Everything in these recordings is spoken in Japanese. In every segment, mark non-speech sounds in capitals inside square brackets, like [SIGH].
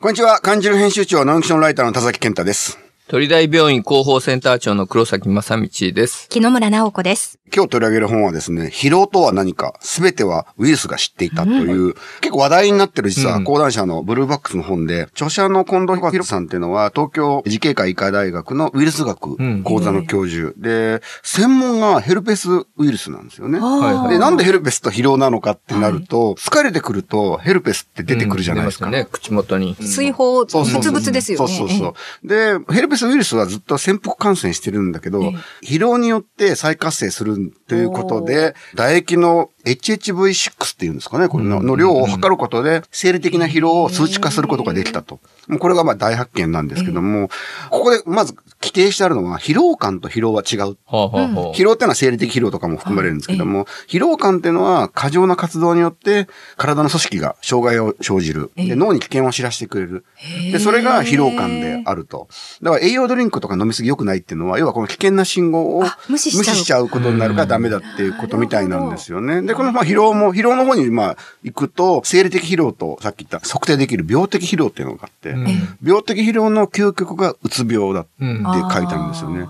こんにちは。漢字の編集長、ノンフィクションライターの田崎健太です。鳥大病院広報センター長の黒崎正道です。木野村直子です。今日取り上げる本はですね、疲労とは何か、すべてはウイルスが知っていたという、結構話題になってる実はうん講談社のブルーバックスの本で、著者の近藤博さんっていうのは、東京慈恵会医科大学のウイルス学うん講座の教授で、専門がヘルペスウイルスなんですよね。はいで、なんでヘルペスと疲労なのかってなると、疲れてくるとヘルペスって出てくるじゃないですか。うんね、口元に。水泡、ブそうそうそうツブツですよね。そうそうそう。で、ヘルペスウイルスはずっと潜伏感染してるんだけど、え疲労によって再活性するということで、唾液の HHV6 っていうんですかね、これのの量を測ることで、生理的な疲労を数値化することができたと。もうこれがまあ大発見なんですけども、ここでまず規定してあるのは、疲労感と疲労は違う。疲労ってのは生理的疲労とかも含まれるんですけども、疲労感っていうのは過剰な活動によって体の組織が障害を生じる。で脳に危険を知らせてくれる。で、それが疲労感であると。だから栄養ドリンクとか飲みすぎ良くないっていうのは、要はこの危険な信号をあ無視しちゃうことになるからダメだっていうことみたいなんですよね。で、このまあ疲労も、疲労の方にまあ行くと、生理的疲労とさっき言った測定できる病的疲労っていうのがあって、病的疲労の究極がうつ病だって書いてあるんですよね。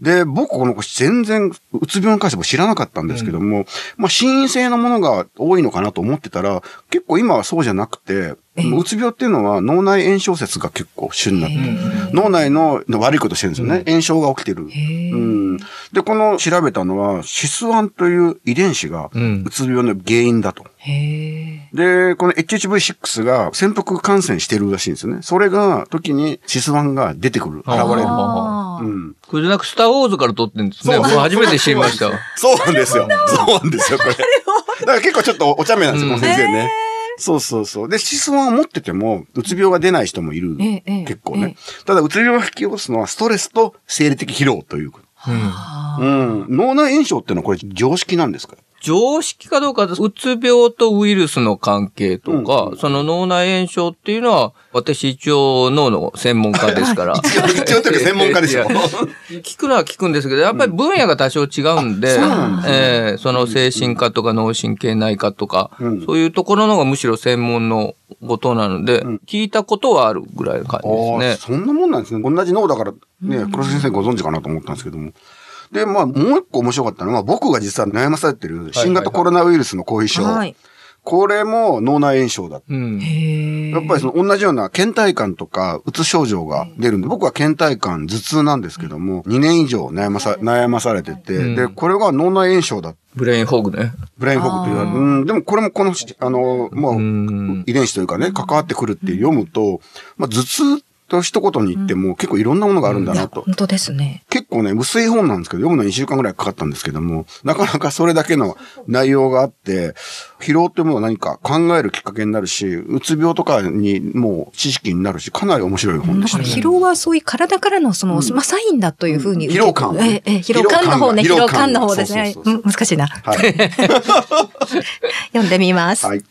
で、僕この子全然、うつ病に関しても知らなかったんですけども、まあ、心因性のものが多いのかなと思ってたら、結構今はそうじゃなくて、うつ病っていうのは脳内炎症説が結構主になってる。脳内のの悪いことしてるんですよね。炎症が起きてる。うん。で、この調べたのは、シス1という遺伝子がうんうつ病の原因だと。へで、この HHV6 が潜伏感染してるらしいんですよね。それが、時にシス1が出てくる、現れる。うん。これなんかスターウォーズから撮ってるんですね。そう僕初めて知りました。そうなんですよ。[LAUGHS] そうなんですよ、これ。だから結構ちょっとお茶目なんですよ、この先生ね。そうそうそう。で、シスワンを持ってても、うつ病が出ない人もいる。結構ね。ただ、うつ病を引き起こすのはストレスと生理的疲労ということ。うん。脳内炎症っていうのはこれ常識なんですか常識かどうか。うつ病とウイルスの関係とか、その脳内炎症っていうのは、私一応脳の専門家ですから。一 [LAUGHS] 応一応というか専門家ですよいや聞くのは聞くんですけど、やっぱり分野が多少違うんで、そうなんえーその精神科とか脳神経内科とか、うんそういうところのがむしろ専門のことなので、聞いたことはあるぐらいの感じですね。そんなもんなんですね。同じ脳だから、ね、黒瀬先生ご存知かなと思ったんですけども。で、まあ、もう一個面白かったのは、僕が実は悩まされてる新型コロナウイルスの後遺症。はい。これも脳内炎症だ。うん。へやっぱりその同じような倦怠感とかうつ症状が出るんで、僕は倦怠感、頭痛なんですけども、2年以上悩まさ、悩まされてて、うんで、これが脳内炎症だ。ブレインフォグね。ブレインフォグと言われる。うん、でもこれもこの、あの、まあ、ん遺伝子というかね、関わってくるって読むと、まあ、頭痛と一言に言っても結構いろんなものがあるんだなと。本当ですね。結構ね、薄い本なんですけど、読むのに2週間ぐらいかかったんですけども、なかなかそれだけの内容があって、疲労ってものは何か考えるきっかけになるし、うつ病とかにもう知識になるし、かなり面白い本でしたね。疲労はそういう体からのその、まあ、サインだというふうに。疲労感ええ、ええ、疲労感の方ね、疲労感感の方ですね。難しいな。はい。[LAUGHS] 読んでみます。はい。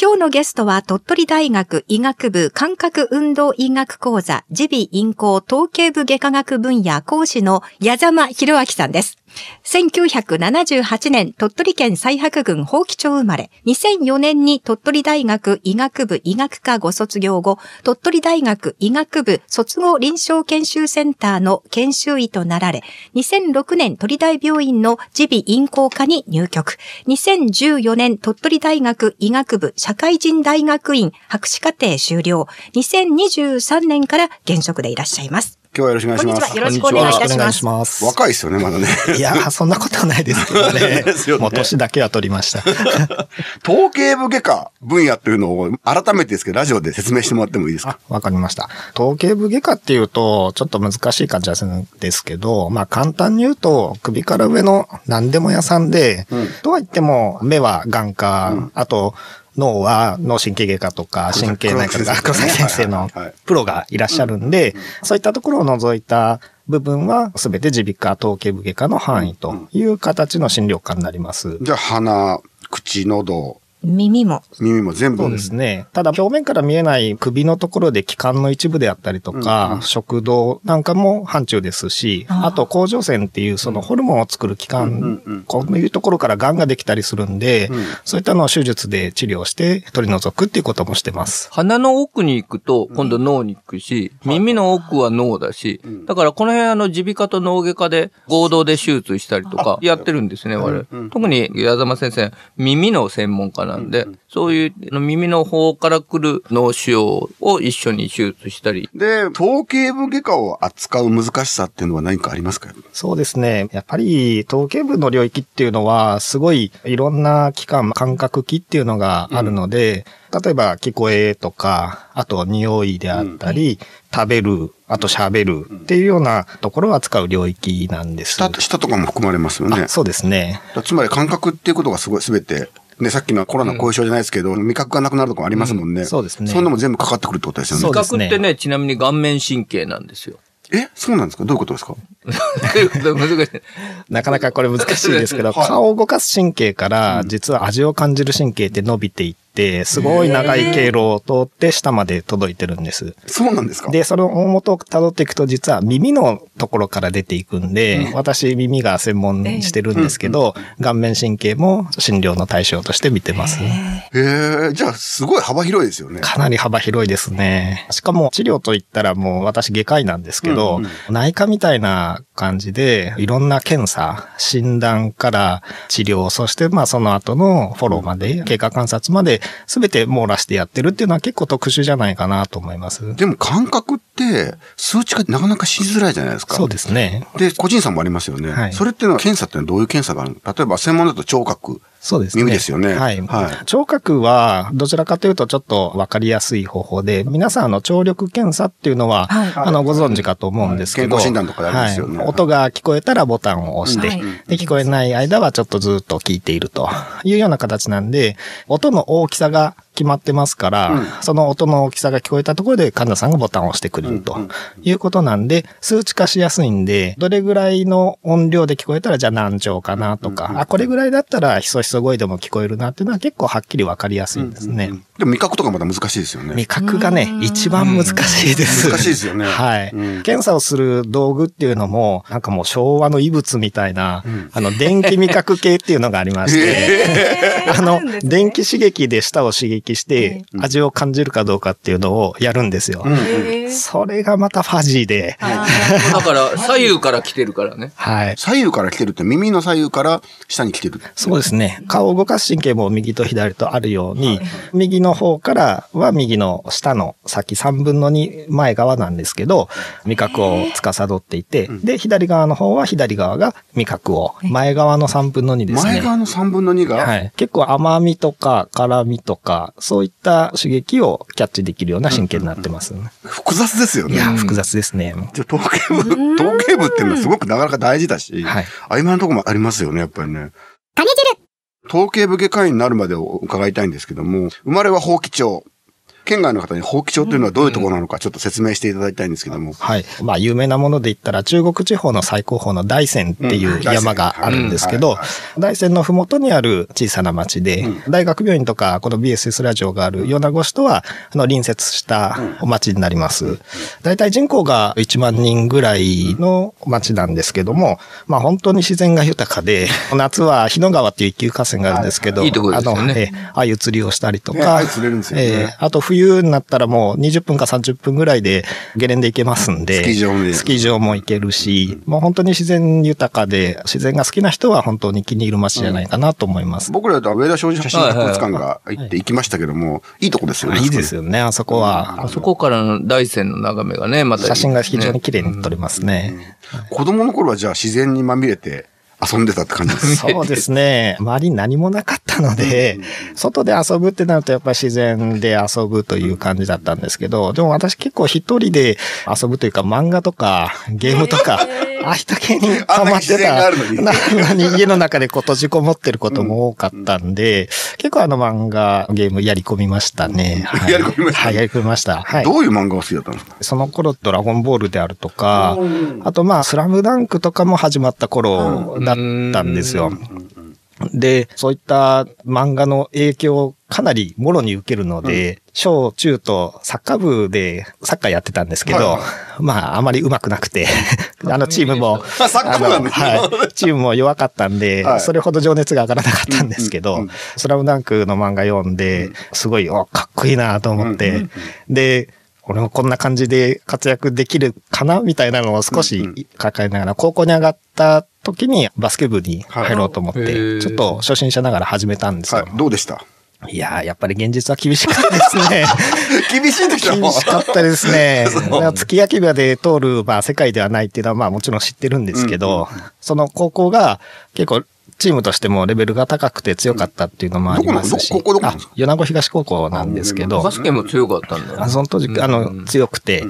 今日のゲストは鳥取大学医学部感覚運動医学講座耳鼻咽喉統計部外科学分野講師の矢沢博明さんです。1978年鳥取県西白郡宝木町生まれ、2004年に鳥取大学医学部医学科ご卒業後、鳥取大学医学部卒業臨床研修センターの研修医となられ、2006年鳥大病院の耳鼻咽喉科に入局。2014年鳥取大学医学部社会人大学院博士課程修了。2023年から現職でいらっしゃいます。今日はよろしくお願いします。こんにちは。よろしくお願いいたします。ます若いですよね、まだね。いや、そんなことはないですけどね [LAUGHS] ですよ。ねもう年だけは取りました。統計部外科分野というのを改めてですけど、ラジオで説明してもらってもいいですか？あ、わかりました。統計部外科っていうと、ちょっと難しい感じはするんですけど、まあ簡単に言うと、首から上の何でも屋さんで、うんとは言っても、目は眼科、あと、脳は脳神経外科とか神経内科とか、黒崎先生のプロがいらっしゃるんで、そういったところを除いた部分は、すべて耳鼻科統計部外科の範囲という形の診療科になります。じゃあ、鼻、口、喉、耳も。耳も全部。そうですね。ただ表面から見えない首のところで気管の一部であったりとか、うんうん食道なんかも範疇ですし、あと甲状腺っていうそのホルモンを作る器官、うんうんこういうところから癌ができたりするんで、うんそういったのを手術で治療して取り除くっていうこともしてます。鼻の奥に行くと、今度脳に行くし、耳の奥は脳だし、だからこの辺あの耳鼻科と脳外科で合同で手術したりとかやってるんですね、我々。特に矢沢先生、耳の専門家なんで、そういう耳の方から来る脳腫瘍を一緒に手術したり。で、頭頸部外科を扱う難しさっていうのは何かありますか？そうですね。やっぱり頭頸部の領域っていうのは、すごいいろんな器官、感覚器っていうのがあるので、例えば聞こえとか、あと匂いであったり、食べる、あと喋るっていうようなところを扱う領域なんです。舌、舌とかも含まれますよね。あそうですね。つまり感覚っていうことがすごい全て、ね、さっきのコロナ後遺症じゃないですけど、味覚がなくなるとこありますもんね。うん。そうですね。そんなも全部かかってくるってことですよね。味覚ってね、ちなみに顔面神経なんですよ。え？そうなんですか？どういうことですか？[LAUGHS] [LAUGHS] なかなかこれ難しいですけど、はい。顔を動かす神経から、実は味を感じる神経って伸びていって、すごい長い経路を通って下まで届いてるんです。そうなんですか？で、その大元を辿っていくと、実は耳のところから出ていくんで、私耳が専門してるんですけど、顔面神経も診療の対象として見てます。へえ、じゃあすごい幅広いですよね。かなり幅広いですね。しかも治療といったらもう私外科医なんですけど、うんうん内科みたいな感じでいろんな検査、診断から治療、そしてまあその後のフォローまで、経過観察まで全て網羅してやってるっていうのは結構特殊じゃないかなと思います。でも感覚って数値がなかなかしづらいじゃないですか。そうですね。で、個人差もありますよね。はいそれっていうのは検査ってのはどういう検査があるの？例えば専門だと聴覚。そうですね。耳ですよね。はい。はい。聴覚は、どちらかというとちょっとわかりやすい方法で、皆さんあの聴力検査っていうのは、はい。あの、ご存知かと思うんですけど、はい。健康診断とかでありますよね。はい。音が聞こえたらボタンを押して、はい。で、聞こえない間はちょっとずっと聞いているというような形なんで、音の大きさが決まってますから、その音の大きさが聞こえたところで患者さんがボタンを押してくれるということなんで、数値化しやすいんで、どれぐらいの音量で聞こえたらじゃあ何兆かなとか、あ、これぐらいだったらひそひそ声でも聞こえるなっていうのは結構はっきりわかりやすいんですね。でも味覚とかまだ難しいですよね。味覚がね、一番難しいです。難しいですよね。はい、うん。検査をする道具っていうのも、なんかもう昭和の遺物みたいな、あの、電気味覚計っていうのがありまして、あの、電気刺激で舌を刺激して、味を感じるかどうかっていうのをやるんですよ。それがまたファジーで、[LAUGHS] だから、左右から来てるからね。はい。左右から来てるって耳の左右から下に来てる。そうですね。顔を動かす神経も右と左とあるように、右の方からは右の下の先3分の2前側なんですけど、味覚を司っていて、で、左側の方は左側が味覚を、前側の3分の2ですね。前側の3分の2が、はい。結構甘みとか辛みとか、そういった刺激をキャッチできるような神経になってます。複雑ですよね。いや、複雑ですね。じゃあ頭頸部、頭頸部っていうのはすごくなかなか大事だし、はい曖昧なところもありますよね、やっぱりね。頭頸部外科医になるまでを伺いたいんですけども、生まれは法基町。県外の方に法基町というのはどういうところなのかちょっと説明していただきたいんですけども。はい。まあ、有名なもので言ったら、中国地方の最高峰の大山っていう山があるんですけど大山のふもとにある小さな町で、大学病院とか、この BSS ラジオがある米子市とは、あの、隣接したお町になります。大体人口が1万人ぐらいの町なんですけども、まあ、本当に自然が豊かで、夏は日野川っていう一級河川があるんですけど、あの、えーああいう釣りをしたりとねか、鮎釣れるんですよね。えーあと冬になったらもう20分か30分ぐらいでゲレンデ行けますんで。スキー場もねスキー場も行けるし、もう本当に自然豊かで、自然が好きな人は本当に気に入る街じゃないかなと思います。僕らだと上田商事写真博物館が行って行きましたけども、いいとこですよね。いいですよね、あそこは。あそこからの大山の眺めがね、またいい写真が非常に綺麗に撮れますね。子供の頃はじゃあ自然にまみれて遊んでたって感じです。そうですね。周りに何もなかったので、外で遊ぶってなるとやっぱり自然で遊ぶという感じだったんですけど、でも私結構一人で遊ぶというか漫画とかゲームとか、あ [LAUGHS] あいった系にハマってた。[LAUGHS] なのに家の中でこう閉じこもってることも多かったんで、結構あの漫画、ゲームやり込みましたね。はいやり込みましたはい、やり込みました。はい。どういう漫画が好きだったんですか？その頃、ドラゴンボールであるとか、あとまあ、スラムダンクとかも始まった頃だったんですよ。で、そういった漫画の影響をかなりもろに受けるので、小中とサッカー部でサッカーやってたんですけど、はい。まああまり上手くなくて、あのチームも、あサッカー部なんですねあのはい、チームも弱かったんで、はい。それほど情熱が上がらなかったんですけど、うんうんうんスラムダンクの漫画読んで、すごい、お、かっこいいなと思って、うんうんで、俺もこんな感じで活躍できるかなみたいなのを少うんうし抱えながら、高校に上がった時にバスケ部に入ろうと思って、ちょっと初心者ながら始めたんですよ。はい。どうでした？い、やー、やっぱり現実は厳しかったですね。[LAUGHS] 厳しいでしょ厳しかったですね。[LAUGHS] 月焼き場で通る、まあ世界ではないっていうのはまあもちろん知ってるんですけど、その高校が結構チームとしてもレベルが高くて強かったっていうのもありますし、どこのどこどこあ米子東高校なんですけど。バ、スケも強かったんだ。あその当時、あうの、ん強くて、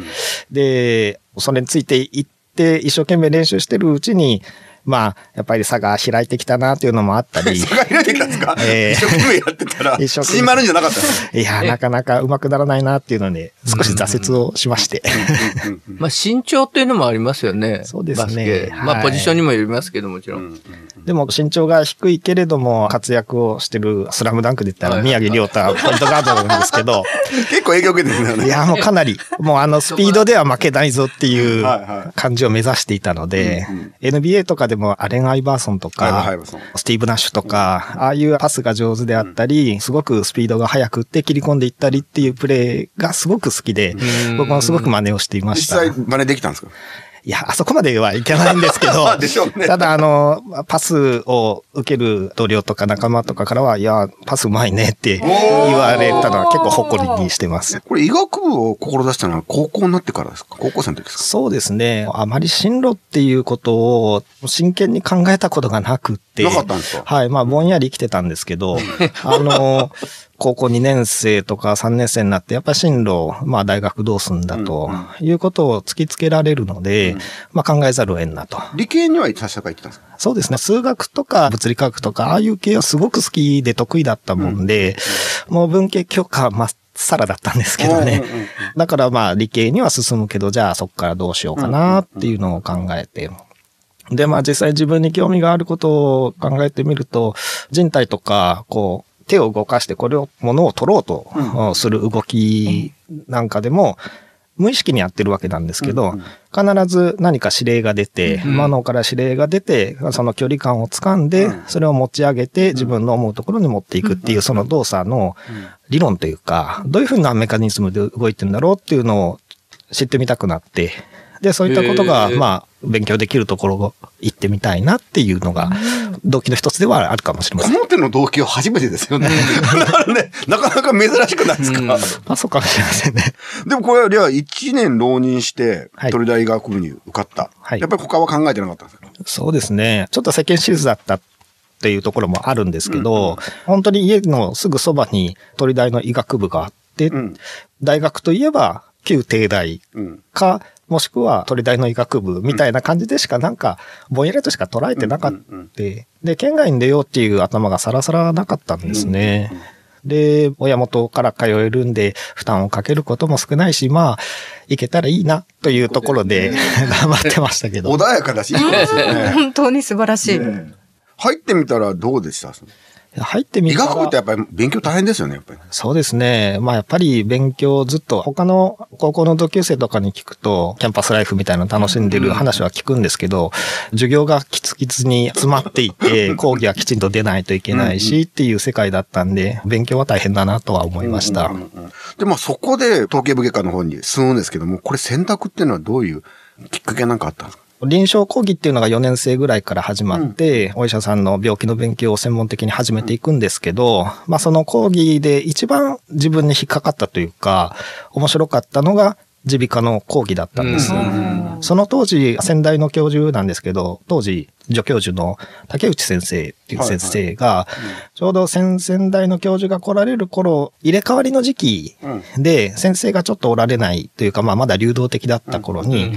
で、それについていって、一生懸命練習してるうちに、まあ、やっぱり差が開いてきたなっていうのもあったり、[LAUGHS] それが開いてきたんですか、えー一生懸命やってたら、[LAUGHS] 一生懸命。縮まるんじゃなかったんですか？いや、なかなか上手くならないなっていうので、少し挫折をしまして。まあ身長っていうのもありますよね。そうですね。まはい。あポジションにもよりますけどもちろん。でも身長が低いけれども活躍をしてるスラムダンクで言ったはい。ら宮城亮太ポイントガードなんですけど、[LAUGHS] 結構影響受けてるんだよね。いや、もうかなり、もうあのスピードでは負けないぞっていう感じを目指していたので NBA とかでもアレン・アイバーソンとかスティーブ・ナッシュとか、ああいうパスが上手であったり、すごくスピードが速くって切り込んでいったりっていうプレーがすごく好きでうん、僕もすごく真似をしていました。実際真似できたんですか？いや、あそこまではいけないんですけど、[LAUGHS] でしょうねただあの、パスを受ける同僚とか仲間とかからは、いや、パスうまいねって言われたのは結構誇りにしてます。これ医学部を志したのは高校になってからですか？高校生の時ですか？そうですね。あまり進路っていうことを真剣に考えたことがなく。なかったんですか？はい。まあ、ぼんやり生きてたんですけど、あの、高校2年生とか3年生になって、やっぱり進路、まあ大学どうすんだということを突きつけられるので、まあ考えざるを得んなと。理系には確か行ってたんですか？そうですね。数学とか物理科学とか、ああいう系はすごく好きで得意だったもんで、もう文系教科まっさらだったんですけどねうんうんうん。だからまあ理系には進むけど、じゃあそこからどうしようかなっていうのを考えて。で、まあ実際自分に興味があることを考えてみると、人体とか、こう、手を動かしてこれを、ものを取ろうとうん。する動きなんかでも、無意識にやってるわけなんですけど、必ず何か指令が出て、うん。マノから指令が出て、その距離感を掴んで、それを持ち上げて自分の思うところに持っていくっていうその動作の理論というか、どういうふうなメカニズムで動いてるんだろうっていうのを知ってみたくなって、で、そういったことが、まあ、勉強できるところを行ってみたいなっていうのが、動機の一つではあるかもしれません。この手の動機は初めてですよね。[LAUGHS] ね、なかなか珍しくないですか？うんまあ、そうかもしれませんね。[LAUGHS] でもこれは、じゃあ1年浪人して、はい鳥大学部に受かった。はいやっぱり他は考えてなかったんですか？そうですね。ちょっと世間知らずだったっていうところもあるんですけど、本当に家のすぐそばに鳥大の医学部があって、うん。大学といえば旧帝大うん。か、もしくは鳥大の医学部みたいな感じでしかなんか、ぼんやりとしか捉えてなかった。で、県外に出ようっていう頭がさらさらなかったんですね。で、親元から通えるんで、負担をかけることも少ないし、まあ、行けたらいいな、というところで、頑張ってましたけど。穏やかだし、いいですよね。本当に素晴らしい。入ってみたらどうでした？入ってみたら医学部ってやっぱり勉強大変ですよね、やっぱり。そうですね。まあやっぱり勉強ずっと他の高校の同級生とかに聞くと、キャンパスライフみたいなの楽しんでる話は聞くんですけど、授業がキツキツに詰まっていて、[LAUGHS] 講義はきちんと出ないといけないしっていう世界だったんで、勉強は大変だなとは思いました。で、まあそこで統計部外科の方に進むんですけども、これ選択っていうのはどういうきっかけなんかあったんですか？臨床講義っていうのが4年生ぐらいから始まって、お医者さんの病気の勉強を専門的に始めていくんですけど、まあその講義で一番自分に引っかかったというか、面白かったのが耳鼻科の講義だったんです。その当時、先代の教授なんですけど、当時、助教授の竹内先生っていう先生が、ちょうど先々代の教授が来られる頃、入れ替わりの時期で、先生がちょっとおられないというか、まあまだ流動的だった頃に、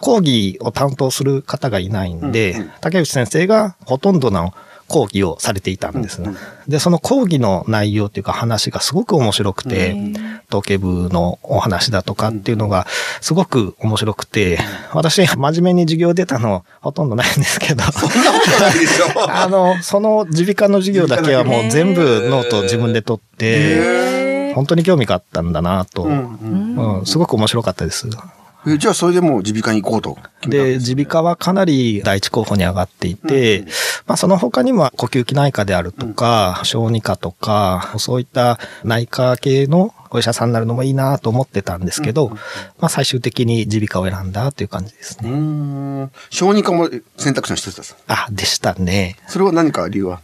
講義を担当する方がいないんで、竹内先生がほとんどの講義をされていたんです。で、その講義の内容っていうか話がすごく面白くて、統計部のお話だとかっていうのがすごく面白くて、私真面目に授業出たのほとんどないんですけど、そんなことないでしょ。[LAUGHS] あの、その耳鼻科の授業だけはもう全部ノートを自分で取って、本当に興味があったんだなと、うんすごく面白かったです。えじゃあそれでもう耳鼻科に行こうとで、す耳鼻科はかなり第一候補に上がっていて、まあその他にも呼吸器内科であるとか、小児科とか、そういった内科系のお医者さんになるのもいいなと思ってたんですけど、まあ最終的に耳鼻科を選んだという感じですね。うーん。小児科も選択肢の一つです。あ、でしたね。それは何か理由は？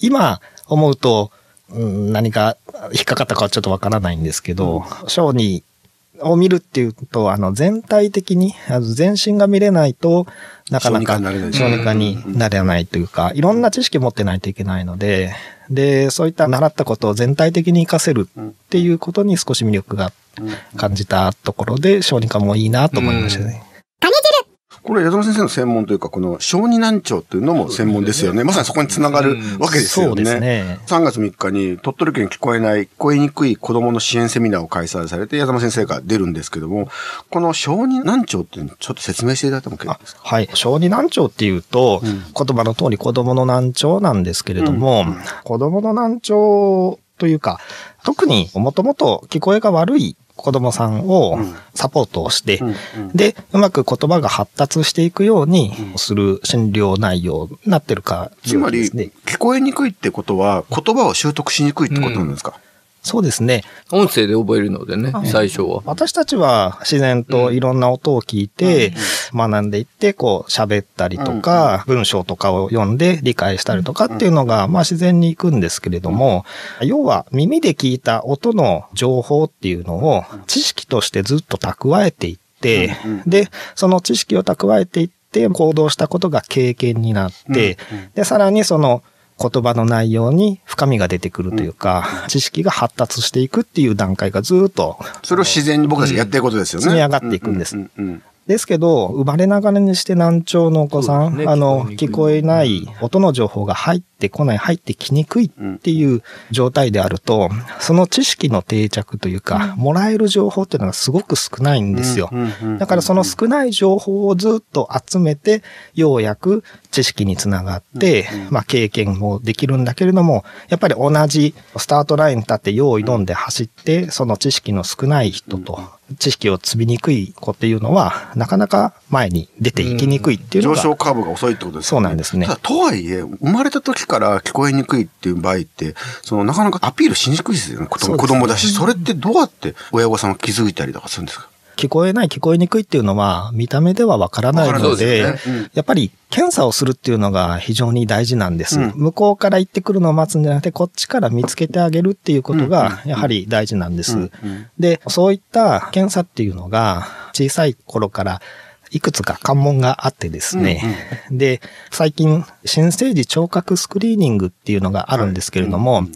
今思うと、うん何か引っかかったかはちょっとわからないんですけど、小児を見るっていうと、あの、全体的に、あの全身が見れないと、なかなか小児科になれないというか、いろんな知識を持ってないといけないので、で、そういった習ったことを全体的に活かせるっていうことに少し魅力が感じたところで、小児科もいいなと思いましたね。これ、矢沢先生の専門というか、この小児難聴っていうのも専門ですよね。まさにそこにつながるわけですよね。そうですね。3月3日に鳥取県聞こえない、聞こえにくい子供の支援セミナーを開催されて、矢沢先生が出るんですけども、この小児難聴っていうのをちょっと説明していただいても結構ですか？はい。小児難聴っていうと、うん言葉の通り子供の難聴なんですけれども、子供の難聴というか、特にもともと聞こえが悪い子供さんをうん。サポートをして、で、うまく言葉が発達していくようにする診療内容になってるか、つまり。聞こえにくいってことは、言葉を習得しにくいってことなんですか、そうですね。音声で覚えるのでね、最初は。私たちは自然といろんな音を聞いて、学んでいって、こう喋ったりとか、文章とかを読んで理解したりとかっていうのが、まあ自然にいくんですけれども、要は耳で聞いた音の情報っていうのを知識としてずっと蓄えていって、で、その知識を蓄えていって行動したことが経験になって、で、さらにその言葉の内容に深みが出てくるというか、知識が発達していくっていう段階がずっとそれを自然に僕たちがやっていることですよね。積み上がっていくんです。うんうんうんですけど、生まれながらにして難聴のお子さん、ね。あの、聞聞こえない音の情報が入ってこない、入ってきにくいっていう状態であると、その知識の定着というか、もらえる情報っていうのがすごく少ないんですよ。うんうんうんだからその少ない情報をずっと集めて、ようやく知識につながって、まあ経験もできるんだけれども、やっぱり同じスタートラインに立って用意どんで走って、その知識の少ない人と、知識を積みにくい子っていうのは、なかなか前に出ていきにくいっていうの上が、昇カーブが遅いってことですそうなんですね。とはいえ、生まれた時から聞こえにくいっていう場合って、そのなかなかアピールしにくいですよね。子供子供だし、それってどうやって親御さんは気づいたりとかするんですか？聞こえない、聞こえにくいっていうのは、見た目ではわからないので、でね。うん。やっぱり検査をするっていうのが非常に大事なんです。うん。向こうから言ってくるのを待つんじゃなくて、こっちから見つけてあげるっていうことが、やはり大事なんです。で、そういった検査っていうのが、小さい頃から、いくつか関門があってですね。で、最近、新生児聴覚スクリーニングっていうのがあるんですけれども、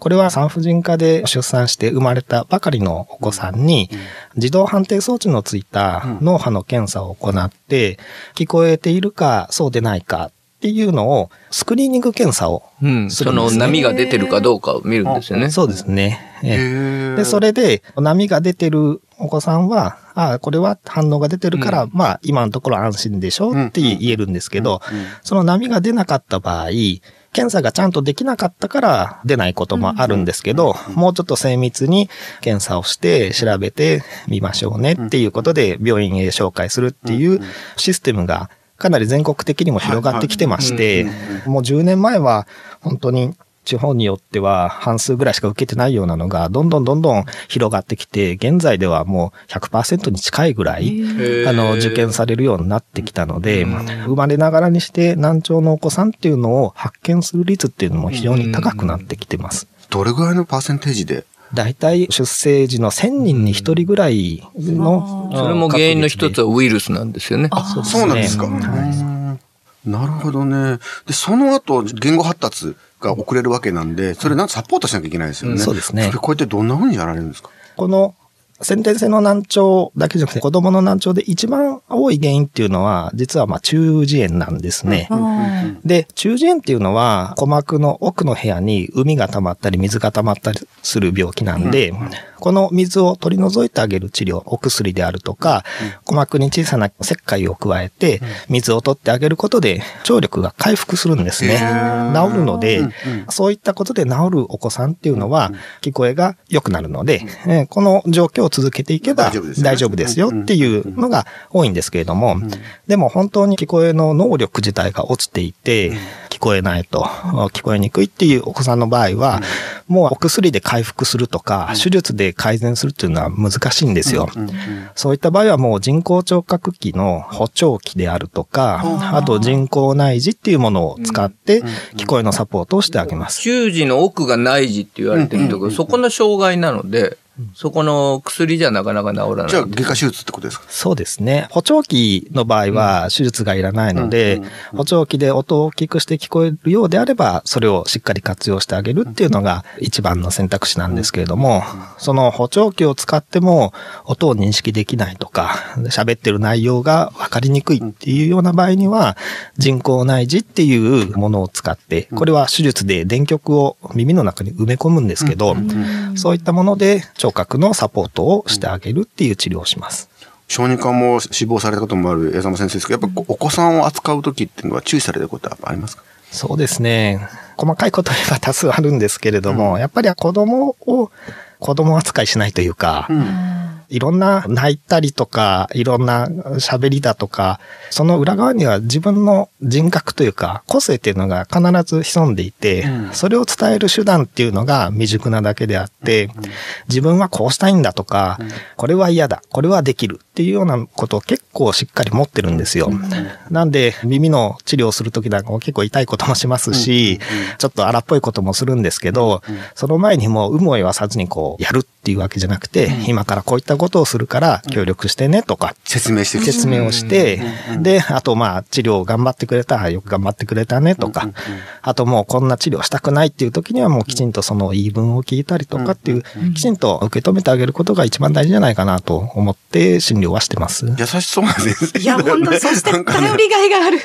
これは産婦人科で出産して生まれたばかりのお子さんに、自動判定装置のついた脳波の検査を行って、聞こえているかそうでないかっていうのを、スクリーニング検査をうん。その波が出てるかどうかを見るんですよね。そうですね。で、それで波が出てるお子さんは、ああ、これは反応が出てるから、まあ今のところ安心でしょうん。って言えるんですけど、その波が出なかった場合、検査がちゃんとできなかったから出ないこともあるんですけど、もうちょっと精密に検査をして調べてみましょうねっていうことで病院へ紹介するっていうシステムがかなり全国的にも広がってきてまして、もう10年前は本当に地方によっては半数ぐらいしか受けてないようなのが、どんどんどんどん広がってきて、現在ではもう100%に近いぐらい、ーあの、受験されるようになってきたので、生まれながらにして難聴のお子さんっていうのを発見する率っていうのも非常に高くなってきてます。どれぐらいのパーセンテージで？大体出生時の1000人に1人ぐらいの、それも原因の一つはウイルスなんですよね。そうなんですか。なるほどね。で、その後、言語発達が遅れるわけなんで、それなんかサポートしなきゃいけないですよね。そうですね。それこうやってどんな風にやられるんですか？この先天性の難聴だけじゃなくて子供の難聴で一番多い原因っていうのは実はまあ中耳炎なんですね。で、中耳炎っていうのは鼓膜の奥の部屋に海が溜まったり水が溜まったりする病気なんで、この水を取り除いてあげる治療、お薬であるとか、鼓膜に小さな石灰を加えて水を取ってあげることで聴力が回復するんですね。治るので、そういったことで治るお子さんっていうのは聞こえが良くなるので、この状況を続けていけば大丈夫ですよ。っていうのが多いんですけれども、でも本当に聞こえの能力自体が落ちていて、聞こえないと、聞こえにくいっていうお子さんの場合は、もうお薬で回復するとか、手術で改善するっていうのは難しいんですよ。そういった場合はもう人工聴覚器の補聴器であるとか、あと人工内耳っていうものを使って聞こえのサポートをしてあげます。中耳の奥が内耳って言われてるところ、そこの障害なので、そこの薬じゃなかなか治らない。じゃあ、外科手術ってことですか？そうですね。補聴器の場合は手術がいらないので、補聴器で音を大きくして聞こえるようであれば、それをしっかり活用してあげるっていうのが一番の選択肢なんですけれども、その補聴器を使っても音を認識できないとか、喋ってる内容が分かりにくいっていうような場合には、人工内耳っていうものを使って、これは手術で電極を耳の中に埋め込むんですけど、そういったもので聴覚のサポートをしてあげるっていう治療をします。小児科も死亡されたこともある矢沢先生ですけど、やっぱお子さんを扱う時っていうのは注意されることはありますか？そうですね。細かいこと言えば多数あるんですけれども、うん、やっぱり子供を子供扱いしないというか、うんいろんな泣いたりとか、いろんな喋りだとか、その裏側には自分の人格というか、個性っていうのが必ず潜んでいて、うん、それを伝える手段っていうのが未熟なだけであって、自分はこうしたいんだとか、これは嫌だ、これはできるっていうようなことを結構しっかり持ってるんですよ。なんで、耳の治療するときなんかも結構痛いこともしますし、ちょっと荒っぽいこともするんですけど、その前にも有無を言わさずにこう、やるっていうわけじゃなくて、今からこういったったことをするから協力してねとか、説明して説明をして、で、あとまあ治療頑張ってくれた、よく頑張ってくれたねとか、あともうこんな治療したくないっていう時にはもうきちんとその言い分を聞いたりとかっていう、きちんと受け止めてあげることが一番大事じゃないかなと思って診療はしてます。優しそうな先生。いや、本当そして頼りがいがある。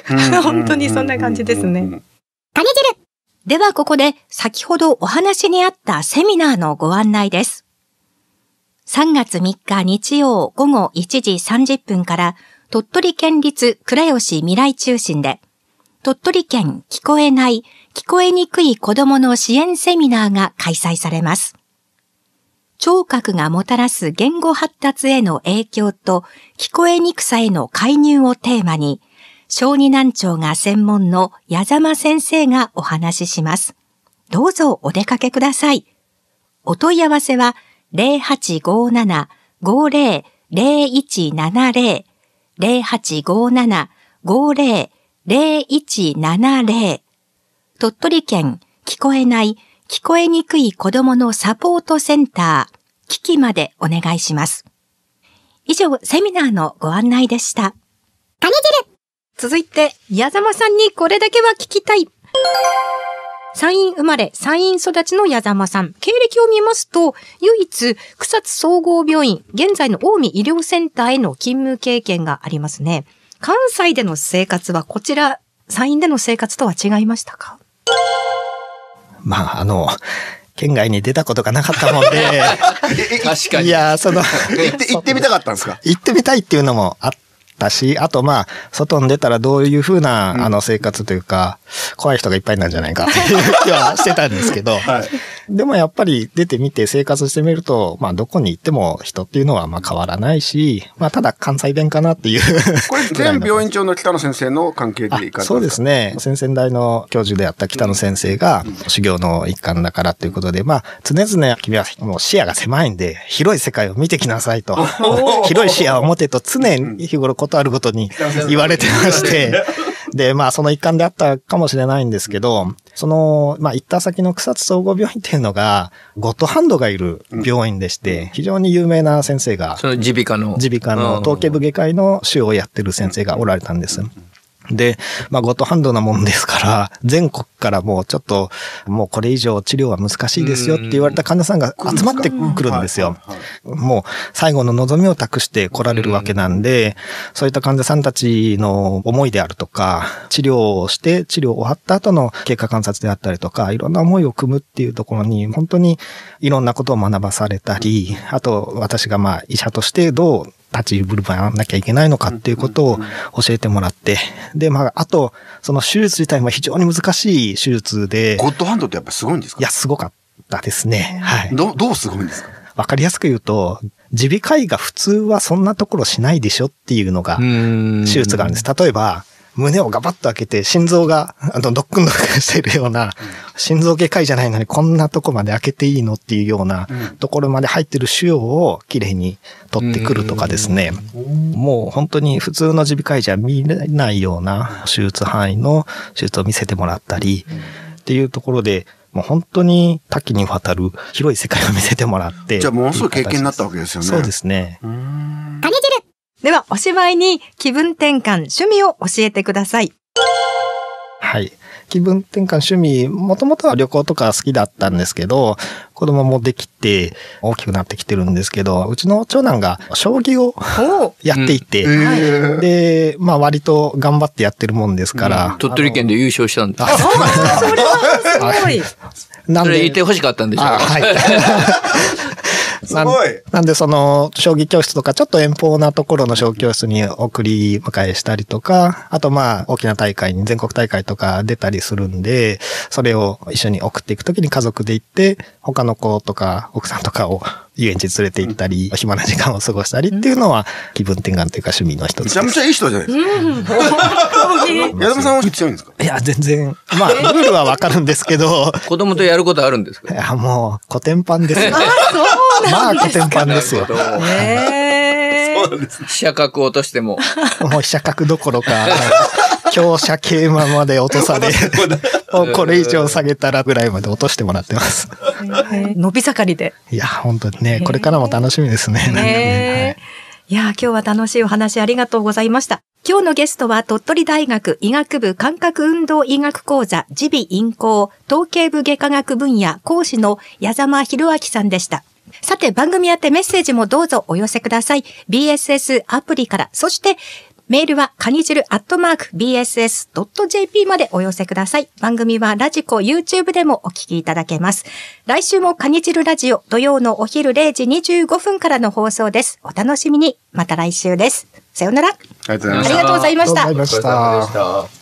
本当にそんな感じですね。種汁ではここで先ほどお話にあったセミナーのご案内です。3月3日日曜午後1時30分から鳥取県立倉吉未来中心で鳥取県聞こえない、聞こえにくい子供の支援セミナーが開催されます。聴覚がもたらす言語発達への影響と聞こえにくさへの介入をテーマに、小児難聴が専門の矢沢先生がお話しします。どうぞお出かけください。お問い合わせは0857-50-0170 0857-50-0170鳥取県聞こえない聞こえにくい子供のサポートセンター危機までお願いします。以上、セミナーのご案内でした。種汁続いて、矢沢さんにこれだけは聞きたい。山陰生まれ、山陰育ちの矢沢さん。経歴を見ますと、唯一、草津総合病院、現在の近江医療センターへの勤務経験がありますね。関西での生活はこちら、山陰での生活とは違いましたか？まあ、あの、県外に出たことがなかったもんで。[LAUGHS] 確かに。いや、その [LAUGHS] 行って、行ってみたかったんですか？行ってみたいっていうのもあったし、あとまあ、外に出たらどういうふうな、あの生活というか、怖い人がいっぱいなんじゃないかっていう気はしてたんですけど、はい、でもやっぱり出てみて生活してみると、まあどこに行っても人っていうのはまあ変わらないし、まあただ関西弁かなっていうこれ全病院長の北野先生の関係でいかそうですね。先々代の教授であった北野先生が修行の一環だからということで、まあ常々君はもう視野が狭いんで、広い世界を見てきなさいと。[LAUGHS] 広い視野を持てと常に日頃ことあるごとに言われてまして、で、まあ、その一環であったかもしれないんですけど、その、まあ、行った先の草津総合病院っていうのが、ゴッドハンドがいる病院でして、非常に有名な先生が、その耳鼻科の。耳鼻科の統計部外科医の主をやってる先生がおられたんです。で、まあ、ゴッドハンドなもんですから、全国からもうちょっと、もうこれ以上治療は難しいですよって言われた患者さんが集まってくるんですよ。もう最後の望みを託して来られるわけなんで、そういった患者さんたちの思いであるとか、治療をして、治療終わった後の経過観察であったりとか、いろんな思いを組むっていうところに、本当にいろんなことを学ばされたり、あと私がまあ医者としてどう立ち振る舞わなきゃいけないのかっていうことを教えてもらって、で、まあ、あと、その手術自体も非常に難しい手術で、ゴッドハンドってやっぱすごいんですか？いや、すごかったですね。はい。ど、どうすごいんですか？わかりやすく言うと、耳鼻科医が普通はそんなところしないでしょっていうのが、手術があるんです。例えば、胸をガバッと開けて、心臓が、あの、ドックンドックンしてるような、心臓外科医じゃないのにこんなとこまで開けていいのっていうようなところまで入ってる腫瘍をきれいに取ってくるとかですね。もう本当に普通の耳鼻科医じゃ見れないような手術範囲の手術を見せてもらったり、っていうところで、もう本当に多岐にわたる広い世界を見せてもらって。じゃあものすごい経験になったわけですよね。そうですね。では、おしまいに気分転換、趣味を教えてください。はい。気分転換趣味、もともとは旅行とか好きだったんですけど、子供もできて大きくなってきてるんですけど、うちの長男が将棋をおやっていて、ーで、まあ割と頑張ってやってるもんですから、鳥取県で優勝したんだ。それはすごい。なんでそれ言って欲しかったんでしょあはい。[LAUGHS] すごい。なんでその、将棋教室とか、ちょっと遠方なところの将棋教室に送り迎えしたりとか、あとまあ、大きな大会に、全国大会とか出たりするんで、それを一緒に送っていくときに家族で行って、他の子とか、奥さんとかを [LAUGHS] 遊園地連れて行ったり、暇な時間を過ごしたりっていうのは、気分転換というか趣味の一つです。めちゃめちゃいい人じゃないですか。矢田さんは強いんですか？いや、全然、まあ、ルールはわかるんですけど、子供とやることあるんですか？いや、もう、古典版ですよ。そうまあ、古典版ですよ。へー飛車角落としても。もう飛車角どころか、[LAUGHS] 強者桂馬まで落とされ、[LAUGHS] これ以上下げたらぐらいまで落としてもらってます。伸び盛りで。いや、本当にね、これからも楽しみですね。ねいやー、今日は楽しいお話ありがとうございました。今日のゲストは鳥取大学医学部感覚運動医学講座耳鼻咽喉統計部外科学分野講師の矢沢博明さんでした。さて番組宛てメッセージもどうぞお寄せください。BSS アプリから、そしてメールは、カニ汁アットマーク bss.jp までお寄せください。番組はラジコ、YouTube でもお聞きいただけます。来週もカニ汁ラジオ、土曜のお昼0時25分からの放送です。お楽しみに。また来週です。さようなら。ありがとうございましたありがとうございまし。た。